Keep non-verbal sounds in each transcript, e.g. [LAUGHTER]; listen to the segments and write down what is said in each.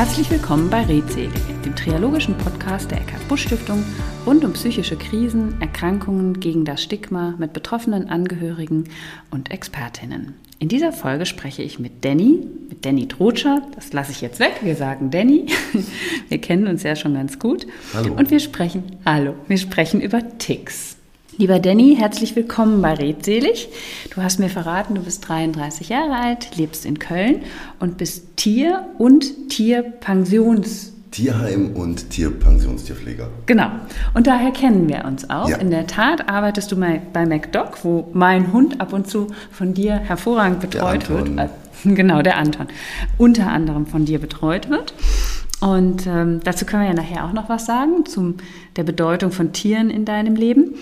Herzlich willkommen bei Redselig, dem triologischen Podcast der Eckart Busch Stiftung rund um psychische Krisen, Erkrankungen gegen das Stigma mit betroffenen Angehörigen und Expertinnen. In dieser Folge spreche ich mit Danny, mit Danny Trotscher. Das lasse ich jetzt weg. Wir sagen Danny. [LAUGHS] Wir kennen uns ja schon ganz gut. Hallo. Und wir sprechen, hallo, wir sprechen über Ticks. Lieber Danny, herzlich willkommen bei Redselig. Du hast mir verraten, du bist 33 Jahre alt, lebst in Köln und bist Tier- und Tierpensions. Tierheim und Tierpensionstierpfleger. Genau. Und daher kennen wir uns auch. Ja. In der Tat arbeitest du mal bei MacDoc, wo mein Hund ab und zu von dir hervorragend betreut wird. Äh, [LAUGHS] Genau, der Anton. Unter anderem von dir betreut wird. Und ähm, dazu können wir ja nachher auch noch was sagen, zum der Bedeutung von Tieren in deinem Leben.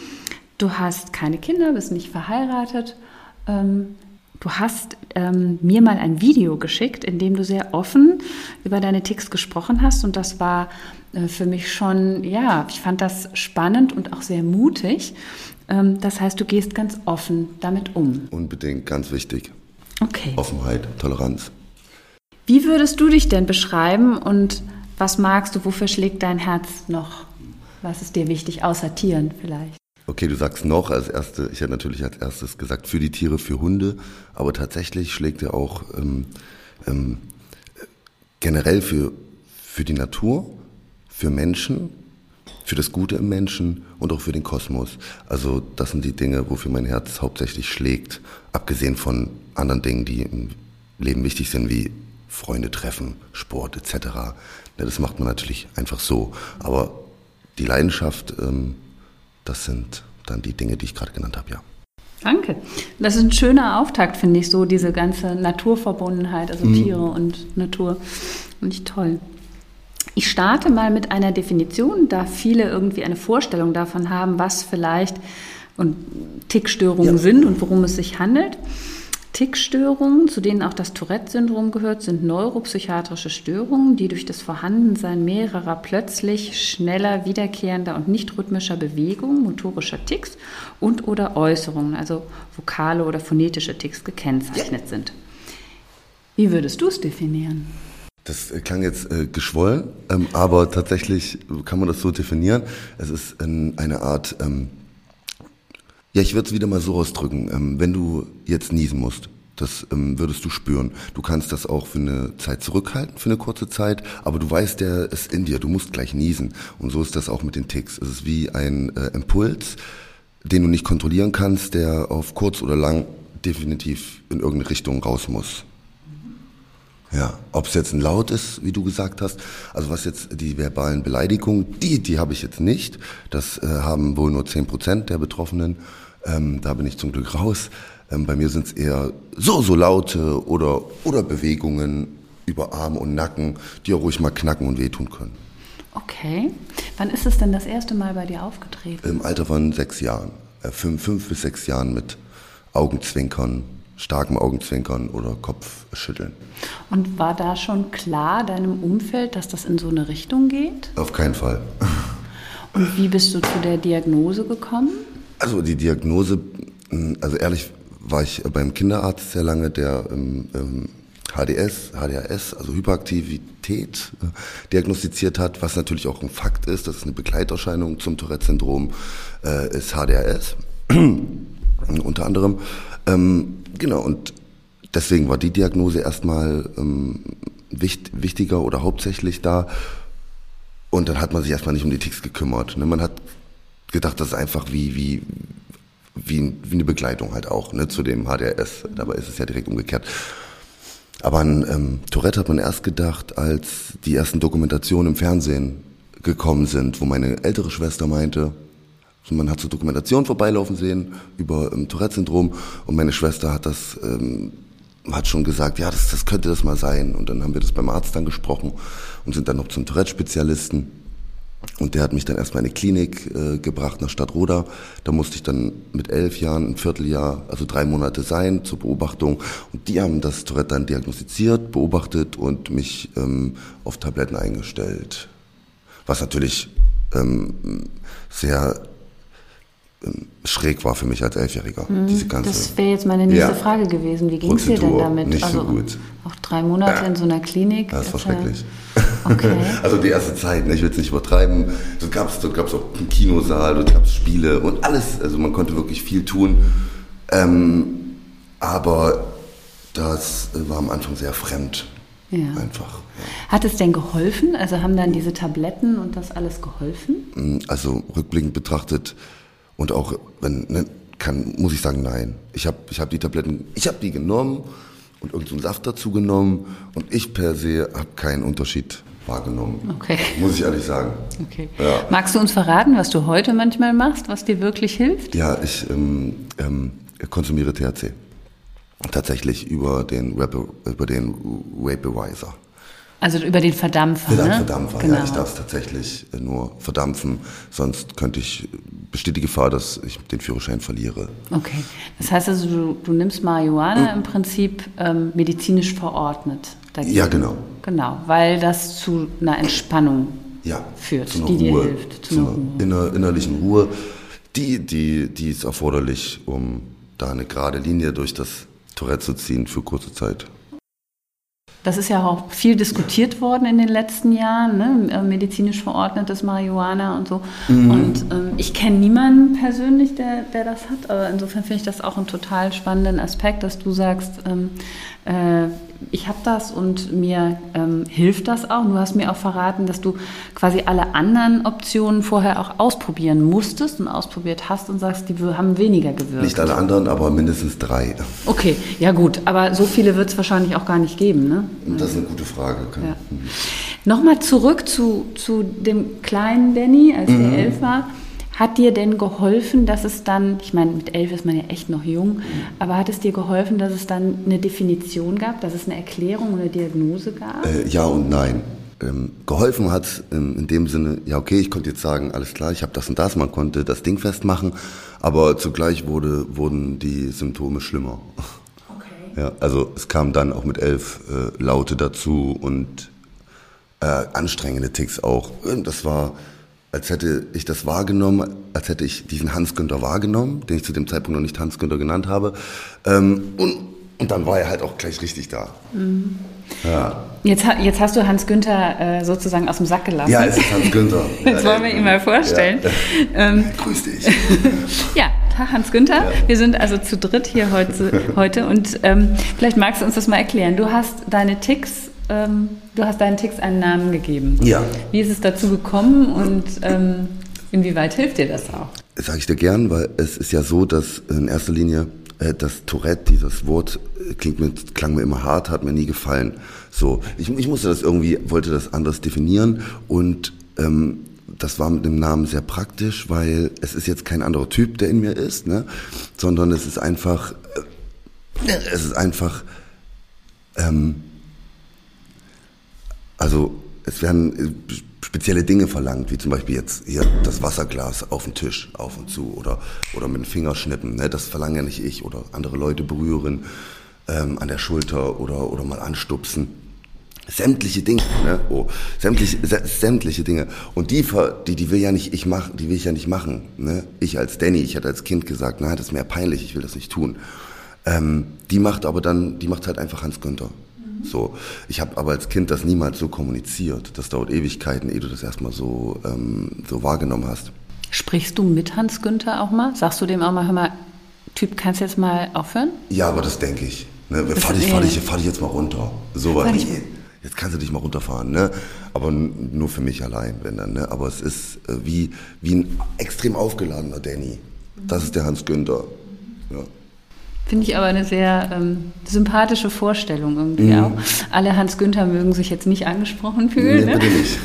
Du hast keine Kinder, bist nicht verheiratet. Ähm, du hast ähm, mir mal ein Video geschickt, in dem du sehr offen über deine Ticks gesprochen hast. Und das war äh, für mich schon, ja, ich fand das spannend und auch sehr mutig. Ähm, das heißt, du gehst ganz offen damit um. Unbedingt ganz wichtig. Okay. Offenheit, Toleranz. Wie würdest du dich denn beschreiben und was magst du, wofür schlägt dein Herz noch? Was ist dir wichtig, außer Tieren vielleicht? Okay, du sagst noch als erste, ich hätte natürlich als erstes gesagt, für die Tiere, für Hunde, aber tatsächlich schlägt er auch ähm, ähm, generell für, für die Natur, für Menschen, für das Gute im Menschen und auch für den Kosmos. Also das sind die Dinge, wofür mein Herz hauptsächlich schlägt, abgesehen von anderen Dingen, die im Leben wichtig sind, wie Freunde treffen, Sport etc. Ja, das macht man natürlich einfach so. Aber die Leidenschaft, ähm, das sind dann die Dinge, die ich gerade genannt habe, ja. Danke. Das ist ein schöner Auftakt, finde ich, so diese ganze Naturverbundenheit, also Tiere und Natur. Finde ich toll. Ich starte mal mit einer Definition, da viele irgendwie eine Vorstellung davon haben, was vielleicht und Tickstörungen Ja. sind und worum es sich handelt. Tickstörungen, zu denen auch das Tourette-Syndrom gehört, sind neuropsychiatrische Störungen, die durch das Vorhandensein mehrerer plötzlich schneller wiederkehrender und nicht rhythmischer Bewegungen, motorischer Ticks und oder Äußerungen, also vokale oder phonetische Ticks gekennzeichnet sind. Wie würdest du es definieren? Das klang jetzt äh, geschwollen, ähm, aber tatsächlich kann man das so definieren. Es ist ähm, eine Art, ähm, ja, ich würde es wieder mal so ausdrücken, ähm, wenn du jetzt niesen musst, das ähm, würdest du spüren. Du kannst das auch für eine Zeit zurückhalten, für eine kurze Zeit, aber du weißt, der ist in dir, du musst gleich niesen. Und so ist das auch mit den Ticks. Es ist wie ein äh, Impuls, den du nicht kontrollieren kannst, der auf kurz oder lang definitiv in irgendeine Richtung raus muss. Ja, ob es jetzt ein Laut ist, wie du gesagt hast, also was jetzt die verbalen Beleidigungen, die, die habe ich jetzt nicht. Das äh, haben wohl nur 10 Prozent der Betroffenen. Ähm, da bin ich zum Glück raus. Ähm, bei mir sind es eher so, so Laute oder, oder Bewegungen über Arm und Nacken, die auch ruhig mal knacken und wehtun können. Okay. Wann ist es denn das erste Mal bei dir aufgetreten? Im Alter von sechs Jahren, äh, fünf, fünf bis sechs Jahren mit Augenzwinkern, starkem Augenzwinkern oder Kopfschütteln. Und war da schon klar deinem Umfeld, dass das in so eine Richtung geht? Auf keinen Fall. [LAUGHS] Und wie bist du zu der Diagnose gekommen? Also die Diagnose, mh, also ehrlich war ich beim Kinderarzt sehr lange, der ähm, ähm, HDS, HDHS, also Hyperaktivität äh, diagnostiziert hat, was natürlich auch ein Fakt ist, das ist eine Begleiterscheinung zum Tourette-Syndrom, äh, ist HDHS [CLEARS THROAT] unter anderem. Ähm, genau, und deswegen war die Diagnose erstmal ähm, wicht, wichtiger oder hauptsächlich da. Und dann hat man sich erstmal nicht um die Ticks gekümmert. Ne? Man hat gedacht, das ist einfach wie, wie, wie, wie eine Begleitung halt auch ne, zu dem HDRS. Dabei ist es ja direkt umgekehrt. Aber an ähm, Tourette hat man erst gedacht, als die ersten Dokumentationen im Fernsehen gekommen sind, wo meine ältere Schwester meinte, man hat so Dokumentationen vorbeilaufen sehen über ähm, Tourette-Syndrom und meine Schwester hat das ähm, hat schon gesagt, ja, das, das könnte das mal sein. Und dann haben wir das beim Arzt dann gesprochen und sind dann noch zum Tourette-Spezialisten. Und der hat mich dann erstmal in eine Klinik äh, gebracht nach Stadtroda. Da musste ich dann mit elf Jahren, ein Vierteljahr, also drei Monate sein zur Beobachtung. Und die haben das Tourette dann diagnostiziert, beobachtet und mich ähm, auf Tabletten eingestellt. Was natürlich ähm, sehr schräg war für mich als Elfjähriger. diese ganze, Mhm. Das wäre jetzt meine nächste Ja. Frage gewesen. Wie ging es dir denn damit? nicht so also gut. auch drei Monate in so einer Klinik. das war ja- schrecklich. Okay. [LAUGHS] Also die erste Zeit, ne? ich will es nicht übertreiben. Dort gab es dort gab's auch einen Kinosaal, dort gab es Spiele und alles. Also man konnte wirklich viel tun. Ähm, aber das war am Anfang sehr fremd. Ja. Einfach. Ja. Hat es denn geholfen? Also haben dann diese Tabletten und das alles geholfen? Mm, also rückblickend betrachtet und auch wenn ne, kann, muss ich sagen, nein. Ich habe ich hab die Tabletten, ich habe die genommen und irgendeinen Saft dazu genommen und ich per se habe keinen Unterschied wahrgenommen. Okay. Muss ich ehrlich sagen. Okay. Ja. Magst du uns verraten, was du heute manchmal machst, was dir wirklich hilft? Ja, ich ähm, ähm, konsumiere THC. Tatsächlich über den, Web, über den Vaporizer. Also über den Verdampfer, über ne? Verdampfer, genau. ja. Ich darf es tatsächlich nur verdampfen, sonst könnte ich, besteht die Gefahr, dass ich den Führerschein verliere. Okay, das heißt also, du, du nimmst Marihuana mhm. im Prinzip ähm, medizinisch verordnet. Dagegen. Ja, genau. Genau, weil das zu einer Entspannung ja, führt, die dir hilft. Zu, zu einer, inner, innerlichen Ruhe. Die, die, die ist erforderlich, um da eine gerade Linie durch das Tourette zu ziehen für kurze Zeit. Das ist ja auch viel diskutiert worden in den letzten Jahren, ne? Äh, medizinisch verordnetes Marihuana und so. Mhm. Und ähm, ich kenne niemanden persönlich, der, der das hat, aber insofern finde ich das auch einen total spannenden Aspekt, dass du sagst, ähm, äh, ich habe das und mir ähm, hilft das auch. Du hast mir auch verraten, dass du quasi alle anderen Optionen vorher auch ausprobieren musstest und ausprobiert hast und sagst, die haben weniger gewirkt. Nicht alle anderen, aber mindestens drei. Okay, ja gut, aber so viele wird es wahrscheinlich auch gar nicht geben, ne? Das ist eine gute Frage. Ja. Nochmal zurück zu, zu dem kleinen Danny, als mhm. der elf war. Hat dir denn geholfen, dass es dann, ich meine, mit elf ist man ja echt noch jung, aber hat es dir geholfen, dass es dann eine Definition gab, dass es eine Erklärung oder eine Diagnose gab? Äh, ja und nein. Ähm, geholfen hat ähm, in dem Sinne, ja okay, ich konnte jetzt sagen, alles klar, ich habe das und das, man konnte das Ding festmachen, aber zugleich wurde, wurden die Symptome schlimmer. Okay. Ja, also es kam dann auch mit elf äh, Laute dazu und äh, anstrengende Ticks auch. Das war als hätte ich das wahrgenommen, als hätte ich diesen Hans Günther wahrgenommen, den ich zu dem Zeitpunkt noch nicht Hans Günther genannt habe. Ähm, und, und dann war er halt auch gleich richtig da. Mhm. Ja. Jetzt, jetzt hast du Hans Günther äh, sozusagen aus dem Sack gelassen. Ja, es ist Hans Günther. [LAUGHS] jetzt wollen wir ihn mal vorstellen. Ja. Ähm, Grüß dich. [LAUGHS] ja, Hans Günther. Ja. Wir sind also zu dritt hier heute, [LAUGHS] heute und ähm, vielleicht magst du uns das mal erklären. Du hast deine Ticks ähm, du hast deinen Text einen Namen gegeben. Ja. Wie ist es dazu gekommen und ähm, inwieweit hilft dir das auch? Sage ich dir gern, weil es ist ja so, dass in erster Linie äh, das Tourette, dieses Wort, äh, klingt mir, klang mir immer hart, hat mir nie gefallen. So, ich, ich musste das irgendwie, wollte das anders definieren und ähm, das war mit dem Namen sehr praktisch, weil es ist jetzt kein anderer Typ, der in mir ist, ne? sondern es ist einfach, äh, es ist einfach ähm, also es werden äh, spezielle Dinge verlangt, wie zum Beispiel jetzt hier das Wasserglas auf den Tisch, auf und zu oder, oder mit dem Finger schnippen. Ne? Das verlange ja nicht ich oder andere Leute berühren ähm, an der Schulter oder, oder mal anstupsen. Sämtliche Dinge, ne? oh, sämtliche, sämtliche Dinge. Und die, die, die will ja nicht ich machen, die will ich ja nicht machen. Ne? Ich als Danny, ich hatte als Kind gesagt, na, das ist mir peinlich, ich will das nicht tun. Ähm, die macht aber dann, die macht halt einfach Hans Günther. So, ich habe aber als Kind das niemals so kommuniziert. Das dauert Ewigkeiten, ehe du das erstmal so, ähm, so wahrgenommen hast. Sprichst du mit Hans Günther auch mal? Sagst du dem auch mal, hör mal, Typ, kannst du jetzt mal aufhören? Ja, aber das denke ich. Ne? Fahr, dich, fahr, dich, fahr dich jetzt mal runter. So was. Jetzt kannst du dich mal runterfahren, ne? Aber nur für mich allein, wenn dann, ne? Aber es ist äh, wie, wie ein extrem aufgeladener Danny. Das ist der Hans Günther. Ja. Finde ich aber eine sehr ähm, sympathische Vorstellung irgendwie mhm. auch. Alle Hans Günther mögen sich jetzt nicht angesprochen fühlen. Nee, ne? bitte nicht.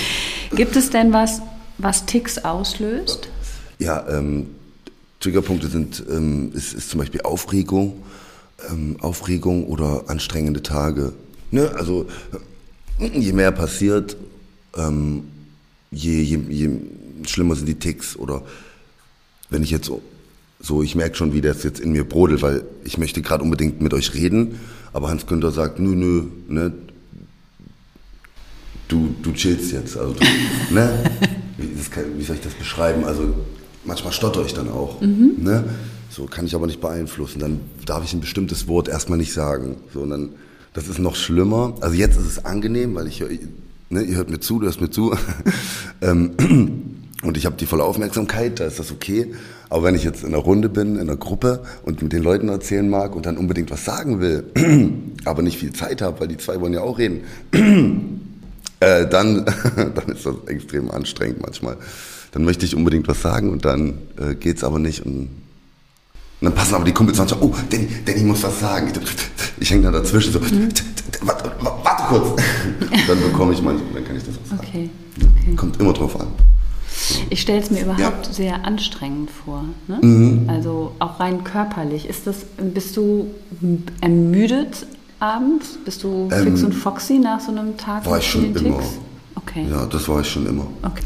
[LAUGHS] Gibt es denn was, was Ticks auslöst? Ja, ähm, Triggerpunkte sind ähm, ist, ist zum Beispiel Aufregung, ähm, Aufregung oder anstrengende Tage. Ne? Also je mehr passiert, ähm, je, je, je schlimmer sind die Ticks. Oder wenn ich jetzt so, ich merke schon, wie das jetzt in mir brodelt, weil ich möchte gerade unbedingt mit euch reden, aber Hans Günther sagt, nö, nö, ne, du, du chillst jetzt, also du, [LAUGHS] ne, wie, kann, wie, soll ich das beschreiben, also manchmal stotter ich dann auch, mhm. ne, so kann ich aber nicht beeinflussen, dann darf ich ein bestimmtes Wort erstmal nicht sagen, so, und dann, das ist noch schlimmer, also jetzt ist es angenehm, weil ich ne, ihr hört mir zu, du hörst mir zu. [LAUGHS] ähm, [CLEARS THROAT] und ich habe die volle Aufmerksamkeit, da ist das okay. Aber wenn ich jetzt in einer Runde bin, in einer Gruppe und mit den Leuten erzählen mag und dann unbedingt was sagen will, [CLEARS THROAT] aber nicht viel Zeit habe, weil die zwei wollen ja auch reden, [CLEARS THROAT] äh, dann, [LAUGHS] dann ist das extrem anstrengend manchmal. Dann möchte ich unbedingt was sagen und dann äh, geht's aber nicht. Und, und dann passen aber die Kumpels manchmal, oh, Danny, Danny muss was sagen. Ich, ich hänge da dazwischen so, mhm. [CLEARS THROAT] warte, warte kurz. Und [LAUGHS] dann bekomme ich manchmal, dann kann ich das auch sagen. Okay. okay. Kommt immer drauf an. Ich stelle es mir überhaupt ja. sehr anstrengend vor. Ne? Mhm. Also auch rein körperlich. Ist das, bist du ermüdet abends? Bist du ähm, fix und foxy nach so einem Tag? War ich schon immer. Okay. Ja, das war ich schon immer. Okay.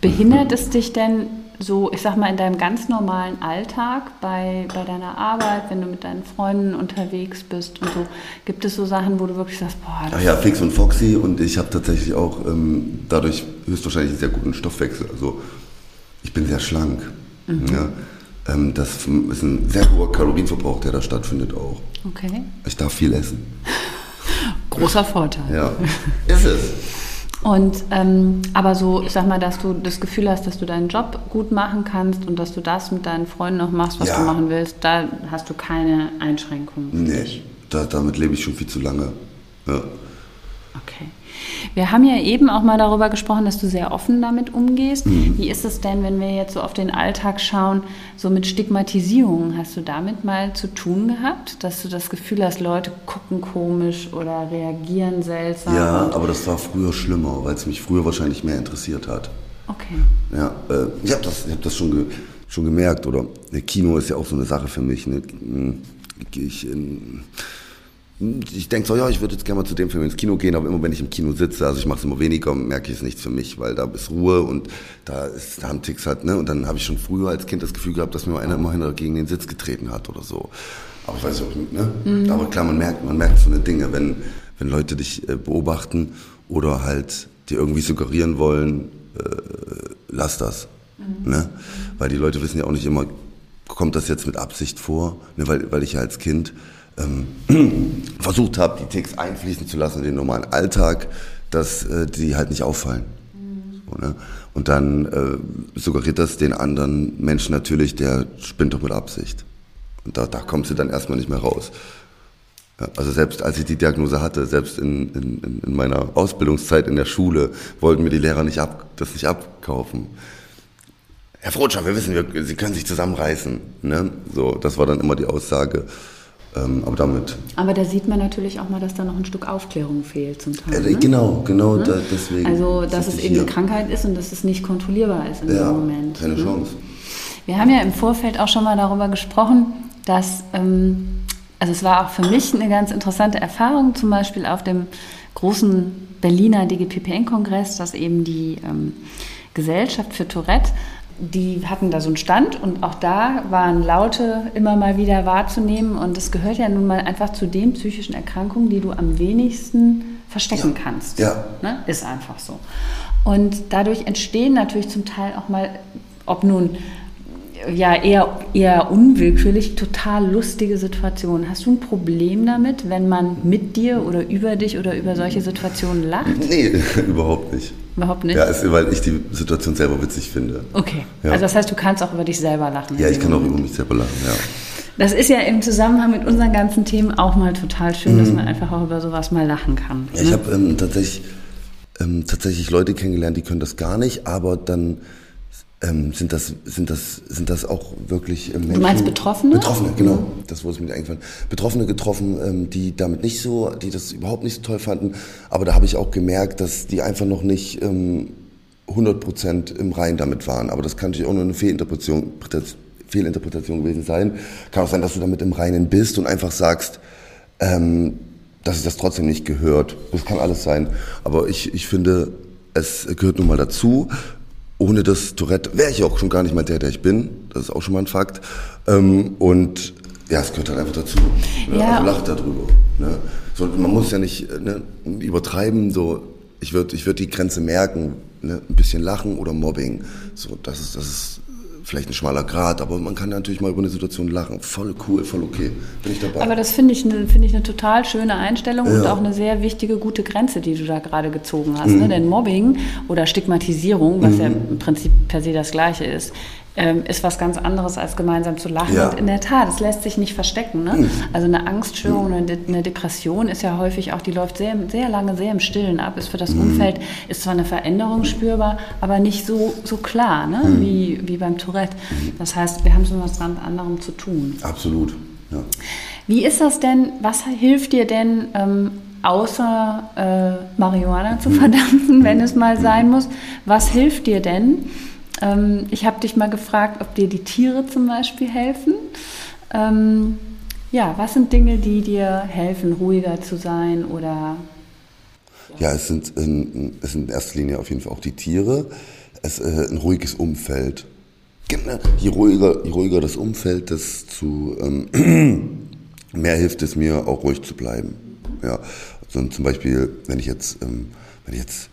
Behindert es dich denn so, ich sag mal, in deinem ganz normalen Alltag, bei, bei deiner Arbeit, wenn du mit deinen Freunden unterwegs bist und so, gibt es so Sachen, wo du wirklich sagst, boah, das Ach ja, fix und foxy und ich habe tatsächlich auch ähm, dadurch höchstwahrscheinlich einen sehr guten Stoffwechsel. Also ich bin sehr schlank. Mhm. Ja. Ähm, das ist ein sehr hoher Kalorienverbrauch, der da stattfindet auch. Okay. Ich darf viel essen. [LAUGHS] Großer Vorteil. Ja, ist es. [LAUGHS] Und ähm, aber so, ich sag mal, dass du das Gefühl hast, dass du deinen Job gut machen kannst und dass du das mit deinen Freunden noch machst, was ja. du machen willst, da hast du keine Einschränkungen. Nee, da, damit lebe ich schon viel zu lange. Ja. Wir haben ja eben auch mal darüber gesprochen, dass du sehr offen damit umgehst. Mhm. Wie ist es denn, wenn wir jetzt so auf den Alltag schauen, so mit Stigmatisierung? Hast du damit mal zu tun gehabt, dass du das Gefühl hast, Leute gucken komisch oder reagieren seltsam? Ja, aber das war früher schlimmer, weil es mich früher wahrscheinlich mehr interessiert hat. Okay. Ja, äh, ich habe das, ich hab das schon, ge, schon gemerkt. Oder Kino ist ja auch so eine Sache für mich. Ne? Hm, Gehe ich in ich denke so, ja, ich würde jetzt gerne mal zu dem Film ins Kino gehen, aber immer wenn ich im Kino sitze, also ich mache es immer weniger, merke ich es nichts für mich, weil da ist Ruhe und da ist da haben Ticks halt, ne? Und dann habe ich schon früher als Kind das Gefühl gehabt, dass mir einer immer hinter gegen den Sitz getreten hat oder so. Aber ich weiß auch nicht, ne? Mhm. Aber klar, man merkt, man merkt so eine Dinge, wenn, wenn Leute dich äh, beobachten oder halt dir irgendwie suggerieren wollen, äh, lass das. Mhm. Ne? Weil die Leute wissen ja auch nicht immer, kommt das jetzt mit Absicht vor, ne? weil, weil ich ja als Kind ähm, [CLEARS THROAT] versucht habe, die Ticks einfließen zu lassen in den normalen Alltag, dass äh, die halt nicht auffallen. Mhm. So, ne? Und dann äh, suggeriert das den anderen Menschen natürlich, der spinnt doch mit Absicht. Und da, da kommst du dann erstmal nicht mehr raus. Ja, also selbst als ich die Diagnose hatte, selbst in, in, in meiner Ausbildungszeit in der Schule, wollten mir die Lehrer nicht ab, das nicht abkaufen. Herr Frotscher, wir wissen, wir, Sie können sich zusammenreißen. Ne? So, das war dann immer die Aussage. Ähm, aber damit. Aber da sieht man natürlich auch mal, dass da noch ein Stück Aufklärung fehlt zum Teil. Äh, ne? Genau, genau, ne? da, deswegen. Also, dass es eben eine Krankheit ist und dass es nicht kontrollierbar ist in ja, dem Moment. Keine ne? Chance. Wir haben ja im Vorfeld auch schon mal darüber gesprochen, dass, ähm, also es war auch für mich eine ganz interessante Erfahrung, zum Beispiel auf dem großen Berliner DGPPN-Kongress, dass eben die ähm, Gesellschaft für Tourette die hatten da so einen Stand und auch da waren Laute immer mal wieder wahrzunehmen und es gehört ja nun mal einfach zu den psychischen Erkrankungen, die du am wenigsten verstecken ja. kannst. Ja. Ne? Ist einfach so. Und dadurch entstehen natürlich zum Teil auch mal, ob nun ja eher, eher unwillkürlich, total lustige Situationen. Hast du ein Problem damit, wenn man mit dir oder über dich oder über solche Situationen lacht? Nee, [LAUGHS] überhaupt nicht. Überhaupt nicht? Ja, ist, weil ich die Situation selber witzig finde. Okay. Ja. Also das heißt, du kannst auch über dich selber lachen. Ja, ich kann auch über mich selber lachen, ja. Das ist ja im Zusammenhang mit unseren ganzen Themen auch mal total schön, mhm. dass man einfach auch über sowas mal lachen kann. Ja, ne? ich habe ähm, tatsächlich, ähm, tatsächlich Leute kennengelernt, die können das gar nicht, aber dann ähm, sind, das, sind, das, sind das auch wirklich ähm, Menschen? Du meinst Betroffene? Betroffene, genau. Mhm. Das wurde mir eingefallen. Betroffene getroffen, ähm, die damit nicht so, die das überhaupt nicht so toll fanden. Aber da habe ich auch gemerkt, dass die einfach noch nicht ähm, 100 im Rein damit waren. Aber das kann natürlich auch nur eine Fehlinterpretation, Fehlinterpretation gewesen sein. Kann auch sein, dass du damit im Reinen bist und einfach sagst, ähm, dass es das trotzdem nicht gehört. Das kann alles sein. Aber ich, ich finde, es gehört nun mal dazu ohne das Tourette wäre ich auch schon gar nicht mal der, der ich bin. Das ist auch schon mal ein Fakt. Ähm, und ja, es gehört halt einfach dazu. Ne? Ja. Also lacht darüber. Ne? So, man muss ja nicht ne, übertreiben. So, ich würde ich würd die Grenze merken. Ne? Ein bisschen Lachen oder Mobbing. So, das ist, das ist vielleicht ein schmaler Grad, aber man kann natürlich mal über eine Situation lachen. Voll cool, voll okay. Bin ich dabei. Aber das finde ich, ne, finde ich eine total schöne Einstellung ja. und auch eine sehr wichtige, gute Grenze, die du da gerade gezogen hast. Ne? Mhm. Ne? Denn Mobbing oder Stigmatisierung, was mhm. ja im Prinzip per se das Gleiche ist, ähm, ist was ganz anderes als gemeinsam zu lachen. Ja. Und in der Tat, es lässt sich nicht verstecken. Ne? Mhm. Also eine Angststörung, mhm. eine, eine Depression ist ja häufig auch, die läuft sehr, sehr lange, sehr im Stillen ab, ist für das mhm. Umfeld, ist zwar eine Veränderung spürbar, aber nicht so, so klar ne? Mhm. wie, wie beim Tourette. Mhm. Das heißt, wir haben so was ganz anderem zu tun. Absolut, ja. Wie ist das denn, was hilft dir denn, ähm, außer äh, Marihuana zu verdampfen, wenn es mal sein muss? Was hilft dir denn? Ähm, ich habe dich mal gefragt, ob dir die Tiere zum Beispiel helfen. Ähm, ja, was sind Dinge, die dir helfen, ruhiger zu sein oder? Ja, es sind, in, es sind in erster Linie auf jeden Fall auch die Tiere. Es äh, ein ruhiges Umfeld. Genau. Je ruhiger, je ruhiger das Umfeld, desto ähm, [CLEARS THROAT] mehr hilft es mir, auch ruhig zu bleiben. Ja, also zum Beispiel, wenn ich jetzt, ähm, wenn ich jetzt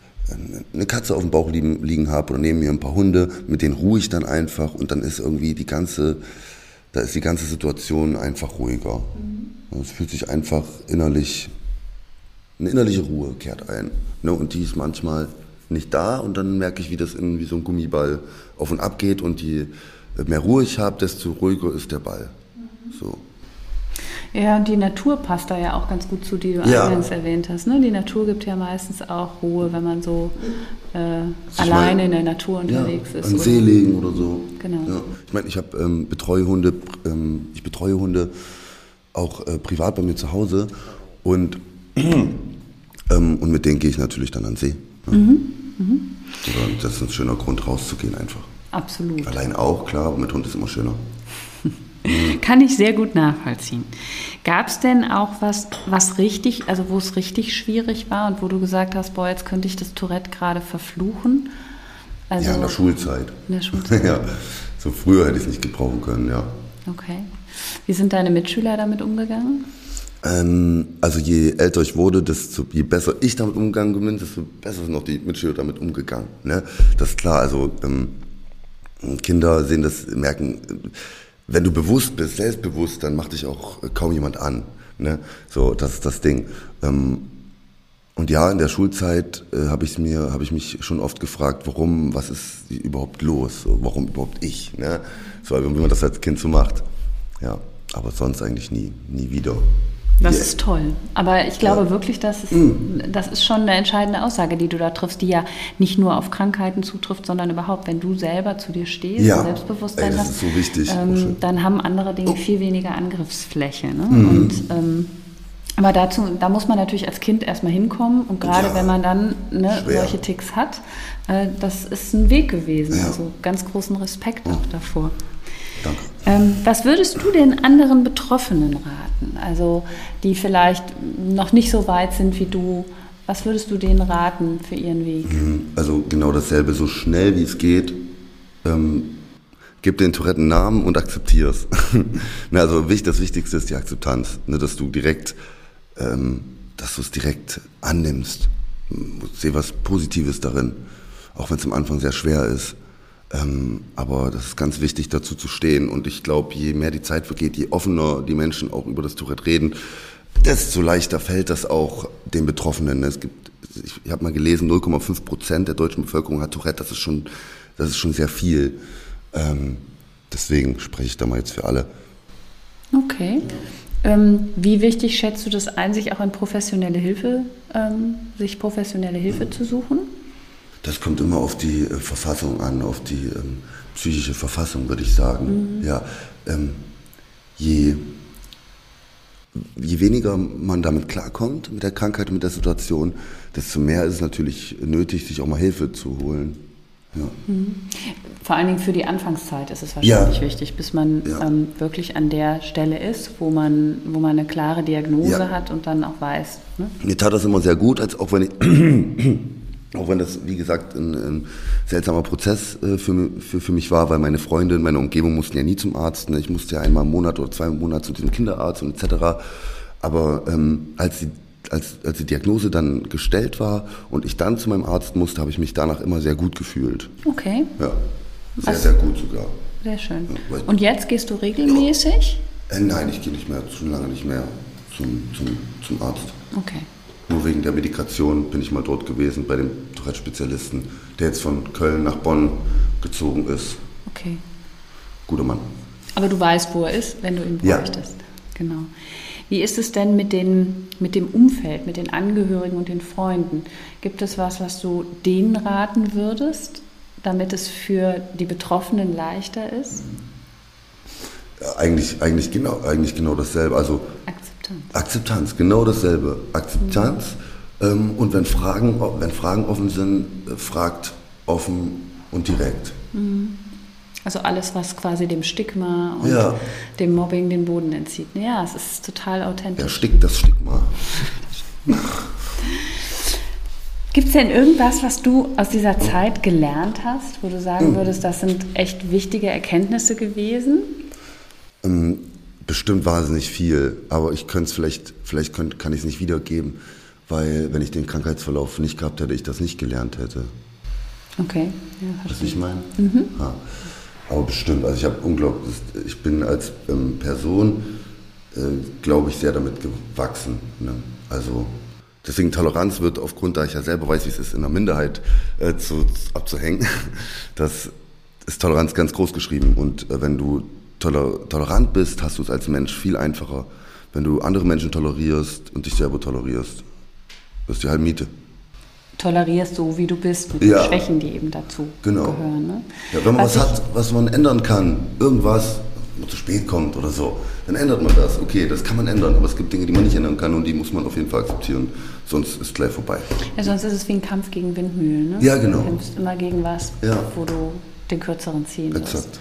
eine Katze auf dem Bauch liegen, liegen habe oder neben mir ein paar Hunde, mit denen ruhe ich dann einfach und dann ist irgendwie die ganze, da ist die ganze Situation einfach ruhiger. Mhm. Es fühlt sich einfach innerlich, eine innerliche Ruhe kehrt ein. Ne? Und die ist manchmal nicht da und dann merke ich, wie das in, wie so ein Gummiball auf und ab geht und je mehr Ruhe ich habe, desto ruhiger ist der Ball. Mhm. So. Ja, und die Natur passt da ja auch ganz gut zu, die du ja. eingangs erwähnt hast. Ne? Die Natur gibt ja meistens auch Ruhe, wenn man so äh, alleine meine, in der Natur unterwegs ja, ist. An See legen oder so. Genau. Ja. Ich meine, ich habe ähm, betreue Hunde, ähm, ich betreue Hunde auch äh, privat bei mir zu Hause und, [CLEARS THROAT] ähm, und mit denen gehe ich natürlich dann an See. Ne? Mhm. Mhm. Das ist ein schöner Grund rauszugehen einfach. Absolut. Allein auch, klar, aber mit Hund ist immer schöner. [LAUGHS] Kann ich sehr gut nachvollziehen. Gab es denn auch was, was richtig, also wo es richtig schwierig war und wo du gesagt hast, boah, jetzt könnte ich das Tourette gerade verfluchen? Also, ja, in der Schulzeit. In der Schulzeit. [LAUGHS] ja, so früher hätte ich es nicht gebrauchen können, ja. Okay. Wie sind deine Mitschüler damit umgegangen? Ähm, also je älter ich wurde, desto je besser ich damit umgegangen bin, desto besser sind auch die Mitschüler damit umgegangen. Ne? Das ist klar, also ähm, Kinder sehen das, merken, wenn du bewusst bist, selbstbewusst, dann macht dich auch kaum jemand an. Ne? So, das ist das Ding. Ähm, und ja, in der Schulzeit äh, habe ich mir, habe ich mich schon oft gefragt, warum, was ist überhaupt los, warum überhaupt ich, ne? So, wie man das als Kind so macht. Ja, aber sonst eigentlich nie, nie wieder. Das yeah. ist toll. Aber ich glaube ja. wirklich, dass es, mm. das ist schon eine entscheidende Aussage, die du da triffst, die ja nicht nur auf Krankheiten zutrifft, sondern überhaupt, wenn du selber zu dir stehst ja. und Selbstbewusstsein Ey, hast, so ähm, dann haben andere Dinge oh. viel weniger Angriffsfläche. Ne? Mm. Und ähm, aber dazu, da muss man natürlich als Kind erstmal hinkommen und gerade ja. wenn man dann ne, solche Ticks hat, äh, das ist ein Weg gewesen. Also ganz großen Respekt auch davor. Danke. Ähm, was würdest du den anderen Betroffenen raten? Also die vielleicht noch nicht so weit sind wie du. Was würdest du denen raten für ihren Weg? Mhm. Also genau dasselbe, so schnell wie es geht. Ähm, gib den Tourette einen Namen und akzeptier es. [LAUGHS] also das Wichtigste ist die Akzeptanz, ne, dass du direkt, ähm, dass du es direkt annimmst. Sehe was Positives darin, auch wenn es am Anfang sehr schwer ist. Ähm, aber das ist ganz wichtig, dazu zu stehen. Und ich glaube, je mehr die Zeit vergeht, je offener die Menschen auch über das Tourette reden, desto leichter fällt das auch den Betroffenen. Es gibt, ich, habe mal gelesen, 0,5 Prozent der deutschen Bevölkerung hat Tourette. Das ist schon, das ist schon sehr viel. Ähm, deswegen spreche ich da mal jetzt für alle. Okay. Ähm, wie wichtig schätzt du das ein, sich auch in professionelle Hilfe, ähm, sich professionelle Hilfe zu suchen? Das kommt immer auf die äh, Verfassung an, auf die ähm, psychische Verfassung, würde ich sagen. Mhm. Ja, ähm, je, je weniger man damit klarkommt, mit der Krankheit, mit der Situation, desto mehr ist es natürlich nötig, sich auch mal Hilfe zu holen. Ja. Mhm. Vor allen Dingen für die Anfangszeit ist es wahrscheinlich ja. wichtig, bis man ja. ähm, wirklich an der Stelle ist, wo man, wo man eine klare Diagnose hat und dann auch weiß. Ne? Mir tat das immer sehr gut, als auch wenn ich auch wenn das, wie gesagt, ein, ein seltsamer Prozess äh, für, für, für mich war, weil meine Freunde in meiner Umgebung mussten ja nie zum Arzt. Ne? Ich musste ja einmal im Monat oder zwei Monate zu diesem Kinderarzt und etc. Aber ähm, als, die, als, als die Diagnose dann gestellt war und ich dann zu meinem Arzt musste, habe ich mich danach immer sehr gut gefühlt. Okay. Ja. Sehr, Was- sehr gut sogar. Sehr schön. Ja, Und jetzt gehst du regelmäßig? Äh, nein, ich gehe nicht mehr, schon lange nicht mehr zum, zum, zum Arzt. Okay. Nur wegen der Medikation bin ich mal dort gewesen bei dem Tourette-Spezialisten, der jetzt von Köln nach Bonn gezogen ist. Okay. Guter Mann. Aber du weißt, wo er ist, wenn du ihn Ja. bräuchtest. Genau. Wie ist es denn mit, den, mit dem Umfeld, mit den Angehörigen und den Freunden? Gibt es was, was du denen raten würdest, damit es für die Betroffenen leichter ist? Ja, eigentlich, eigentlich, genau, eigentlich genau dasselbe. Also Akzeptanz. Akzeptanz, genau dasselbe. Akzeptanz. Ähm, und wenn Fragen, wenn Fragen offen sind, äh, fragt offen und direkt. Also alles, was quasi dem Stigma und Ja. dem Mobbing den Boden entzieht. Ja, es ist total authentisch. Erstickt das Stigma. [LAUGHS] Gibt es denn irgendwas, was du aus dieser Zeit gelernt hast, wo du sagen würdest, das sind echt wichtige Erkenntnisse gewesen? Bestimmt wahnsinnig viel, aber ich könnte es vielleicht, vielleicht könnt, kann ich es nicht wiedergeben, weil wenn ich den Krankheitsverlauf nicht gehabt hätte, ich das nicht gelernt hätte. Okay, ja, Was verstehe. ich meine? Ja. Aber bestimmt, also ich habe unglaublich, ich bin als ähm, Person, äh, glaube ich, sehr damit gewachsen. Ne? Also deswegen Toleranz wird aufgrund, da ich ja selber weiß, wie es ist, in einer Minderheit äh, zu, abzuhängen, [LAUGHS] das ist Toleranz ganz groß geschrieben. Und äh, wenn du tolerant bist, hast du es als Mensch viel einfacher. Wenn du andere Menschen tolerierst und dich selber tolerierst, das ist die halbe Miete. Tolerierst so, wie du bist, mit Ja. den Schwächen, die eben dazu Genau. gehören. Ne? Ja, wenn man was, ich- hat, was man ändern kann, irgendwas, was zu spät kommt oder so, dann ändert man das. Okay, das kann man ändern, aber es gibt Dinge, die man nicht ändern kann und die muss man auf jeden Fall akzeptieren, sonst ist gleich vorbei. Ja, sonst ist es wie ein Kampf gegen Windmühlen. Ne? Ja, genau. Du kämpfst immer gegen was, Ja. wo du den kürzeren ziehen wirst.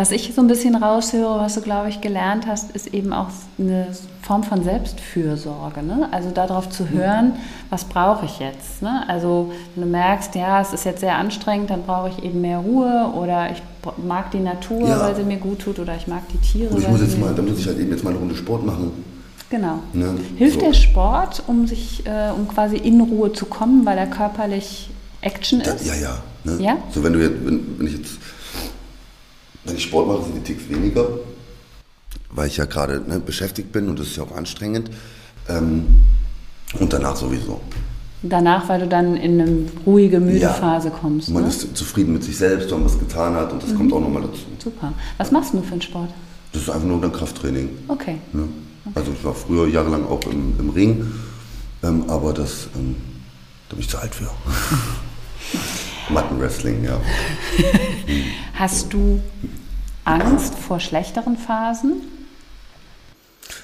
Was ich so ein bisschen raushöre, was du, glaube ich, gelernt hast, ist eben auch eine Form von Selbstfürsorge. Ne? Also darauf Mhm. zu hören, was brauche ich jetzt? Ne? Also wenn du merkst, ja, es ist jetzt sehr anstrengend, dann brauche ich eben mehr Ruhe oder ich mag die Natur, Ja. weil sie mir gut tut oder ich mag die Tiere. Und ich weil muss jetzt mal, da muss ich halt eben jetzt mal eine Runde Sport machen. Genau. Ne? Hilft So. der Sport, um sich, äh, um quasi in Ruhe zu kommen, weil er körperlich Action Da, ist? ja, ja. Ne? Ja? So wenn du jetzt, wenn, wenn ich jetzt, wenn ich Sport mache, sind die Ticks weniger, weil ich ja gerade ne, beschäftigt bin und das ist ja auch anstrengend. Ähm, und danach sowieso. Danach, weil du dann in eine ruhige, müde Ja. Phase kommst. Man ne? ist zufrieden mit sich selbst, wenn man was getan hat und das kommt auch nochmal dazu. Super. Was machst du für einen Sport? Das ist einfach nur dann Krafttraining. Okay. Ne? Also ich war früher jahrelang auch im, im Ring, ähm, aber das, ähm, da bin ich zu alt für. [LAUGHS] Mattenwrestling, ja. [LAUGHS] Hast du Angst vor schlechteren Phasen?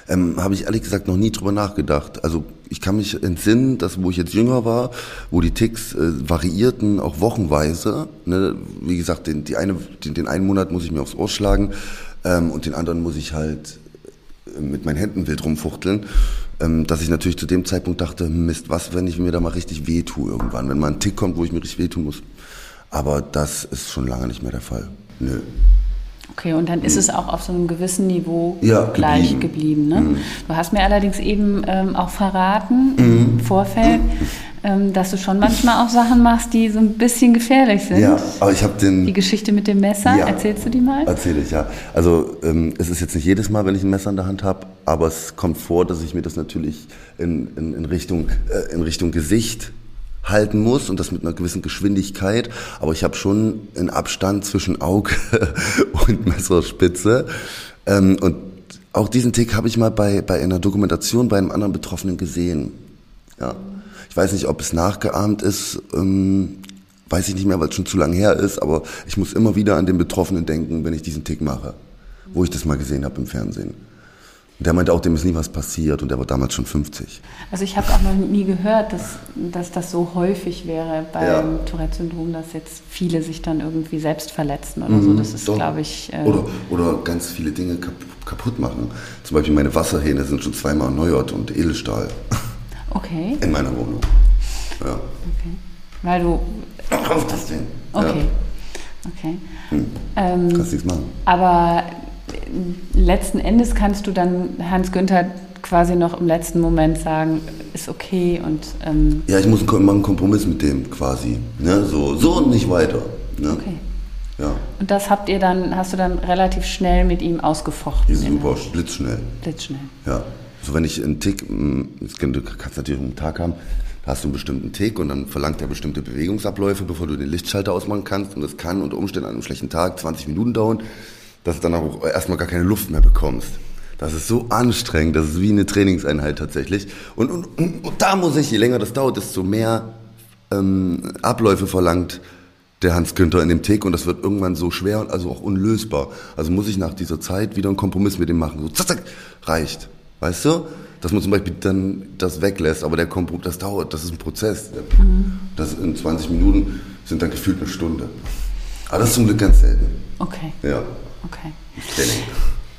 Ähm, Habe ich ehrlich gesagt noch nie drüber nachgedacht. Also ich kann mich entsinnen, dass wo ich jetzt jünger war, wo die Ticks äh, variierten, auch wochenweise. Ne? Wie gesagt, den, die eine, den, den einen Monat muss ich mir aufs Ohr schlagen ähm, und den anderen muss ich halt äh, mit meinen Händen wild rumfuchteln. Ähm, dass ich natürlich zu dem Zeitpunkt dachte, Mist, was, wenn ich mir da mal richtig weh tue irgendwann, wenn mal ein Tick kommt, wo ich mir richtig wehtun muss. Aber das ist schon lange nicht mehr der Fall. Nö. Okay, und dann ist es auch auf so einem gewissen Niveau Ja, gleich geblieben. Mhm. geblieben. ne? Du hast mir allerdings eben ähm, auch verraten im Vorfeld, ähm, dass du schon manchmal auch Sachen machst, die so ein bisschen gefährlich sind. Ja, aber ich habe den... Die Geschichte mit dem Messer, Ja. erzählst du die mal? Erzähle ich, ja. Also ähm, es ist jetzt nicht jedes Mal, wenn ich ein Messer in der Hand habe, aber es kommt vor, dass ich mir das natürlich in, in, in, Richtung, äh, in Richtung Gesicht halten muss und das mit einer gewissen Geschwindigkeit. Aber ich habe schon einen Abstand zwischen Auge [LAUGHS] und Messerspitze. Ähm, und auch diesen Tick habe ich mal bei, bei einer Dokumentation bei einem anderen Betroffenen gesehen. Ja. Ich weiß nicht, ob es nachgeahmt ist, ähm, weiß ich nicht mehr, weil es schon zu lange her ist, aber ich muss immer wieder an den Betroffenen denken, wenn ich diesen Tick mache, wo ich das mal gesehen habe im Fernsehen. Und der meinte auch, dem ist nie was passiert und der war damals schon 50. Also ich habe auch noch nie gehört, dass, dass das so häufig wäre beim Ja. Tourette-Syndrom, dass jetzt viele sich dann irgendwie selbst verletzen oder so. Das ist, Mhm, glaube ich, äh, Oder, oder ganz viele Dinge kap kaputt machen. Zum Beispiel meine Wasserhähne sind schon zweimal erneuert und Edelstahl [LAUGHS] okay, in meiner Wohnung. Ja. okay. Weil du, Auf das Ding. okay, Ja, okay. Ähm, kannst nichts machen. aber äh, letzten Endes kannst du dann Hans Günther quasi noch im letzten Moment sagen, ist okay und ähm, Ja, ich muss machen einen Kompromiss mit dem quasi. Ne? So, so und nicht weiter. Ne? okay. Ja. Und das habt ihr dann, hast du dann relativ schnell mit ihm ausgefochten? In- super blitzschnell. Blitzschnell. Ja. So wenn ich einen Tick, kann- du kannst natürlich einen Tag haben, hast du einen bestimmten Tick und dann verlangt er bestimmte Bewegungsabläufe, bevor du den Lichtschalter ausmachen kannst. Und das kann unter Umständen an einem schlechten Tag 20 Minuten dauern, dass du dann auch erstmal gar keine Luft mehr bekommst. Das ist so anstrengend, das ist wie eine Trainingseinheit tatsächlich. Und, und, und, und da muss ich, je länger das dauert, desto mehr ähm, Abläufe verlangt der Hans Günther in dem Tick und das wird irgendwann so schwer und also auch unlösbar. Also muss ich nach dieser Zeit wieder einen Kompromiss mit dem machen. So, zack, zack, reicht. Weißt du? Dass man zum Beispiel dann das weglässt, aber der Kompromiss, das dauert, das ist ein Prozess. Das in 20 Minuten sind dann gefühlt eine Stunde. Aber das ist zum Glück ganz selten. Okay, Ja, okay.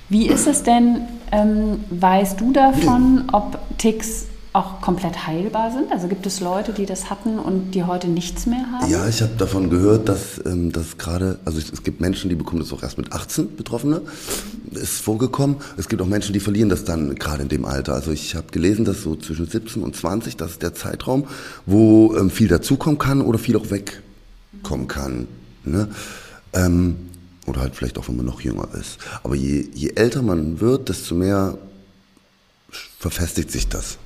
Wie ist es denn, ähm, weißt du davon, ob Ticks auch komplett heilbar sind? Also gibt es Leute, die das hatten und die heute nichts mehr haben? Ja, ich habe davon gehört, dass ähm, das gerade, also es, gibt Menschen, die bekommen das auch erst mit 18, Betroffene, ist vorgekommen. Es gibt auch Menschen, die verlieren das dann gerade in dem Alter. Also ich habe gelesen, dass so zwischen 17 und 20, das ist der Zeitraum, wo ähm, viel dazukommen kann oder viel auch wegkommen kann. Ne? Ähm, oder halt vielleicht auch, wenn man noch jünger ist. Aber je, je älter man wird, desto mehr verfestigt sich das.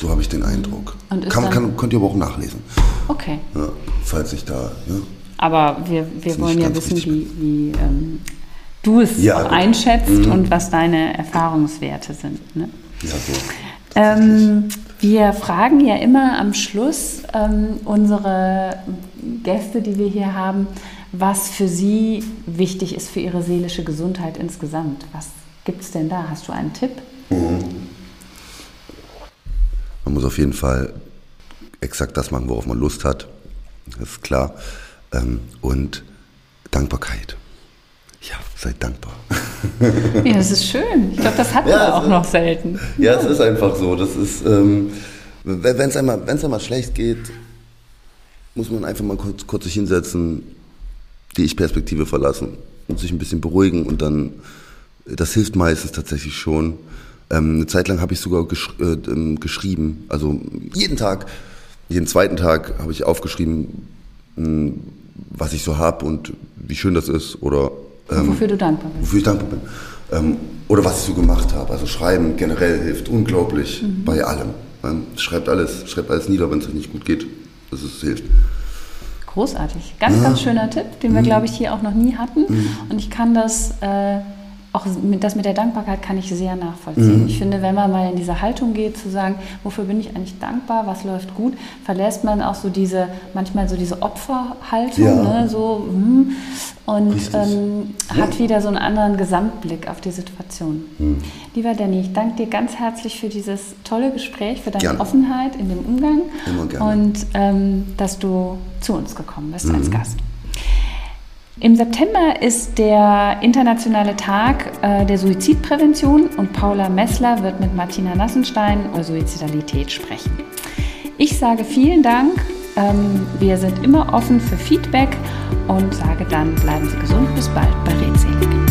So habe ich den Eindruck. Kann, kann, könnt ihr aber auch nachlesen. Okay. Ja, falls ich da. Ja. Aber wir, wir wollen ja wissen, wie, wie ähm, du es Ja, gut. einschätzt und was deine Erfahrungswerte sind. Ne? Ja, so. Ähm, wir fragen ja immer am Schluss ähm, unsere Gäste, die wir hier haben, was für sie wichtig ist für ihre seelische Gesundheit insgesamt. Was gibt es denn da? Hast du einen Tipp? Man muss auf jeden Fall exakt das machen, worauf man Lust hat. Das ist klar. Ähm, und Dankbarkeit. Ja, seid dankbar. [LAUGHS] Ja, das ist schön. Ich glaube, das hatten Ja, wir auch ist- noch selten. Ja, es ist einfach so. Das ist, ähm, wenn es einmal, wenn's einmal schlecht geht, muss man einfach mal kurz, kurz sich hinsetzen, die Ich-Perspektive verlassen und sich ein bisschen beruhigen und dann, das hilft meistens tatsächlich schon. Ähm, eine Zeit lang habe ich sogar gesch äh, ähm, geschrieben, also jeden Tag, jeden zweiten Tag habe ich aufgeschrieben, mh, was ich so habe und wie schön das ist oder ähm, Wofür du dankbar bist. wofür ich dankbar bin. Ähm, oder was ich so gemacht habe. Also Schreiben generell hilft unglaublich bei allem. Ähm, schreibt alles, schreibt alles nieder, wenn es euch nicht gut geht. Das ist, hilft. Großartig. Ganz, ganz schöner Tipp, den wir, glaube ich, hier auch noch nie hatten. Und ich kann das, äh, auch das mit der Dankbarkeit kann ich sehr nachvollziehen. Ich finde, wenn man mal in diese Haltung geht, zu sagen, wofür bin ich eigentlich dankbar, was läuft gut, verlässt man auch so diese, manchmal so diese Opferhaltung, Ja. ne, so, hm, und ähm, hat wieder so einen anderen Gesamtblick auf die Situation. Lieber Danny, ich danke dir ganz herzlich für dieses tolle Gespräch, für deine Gerne. Offenheit in dem Umgang und ähm, dass du zu uns gekommen bist Mhm. als Gast. Im September ist der internationale Tag äh, der Suizidprävention und Paula Messler wird mit Martina Nassenstein über Suizidalität sprechen. Ich sage vielen Dank. Ähm, wir sind immer offen für Feedback und sage dann, bleiben Sie gesund. Bis bald bei Redselig.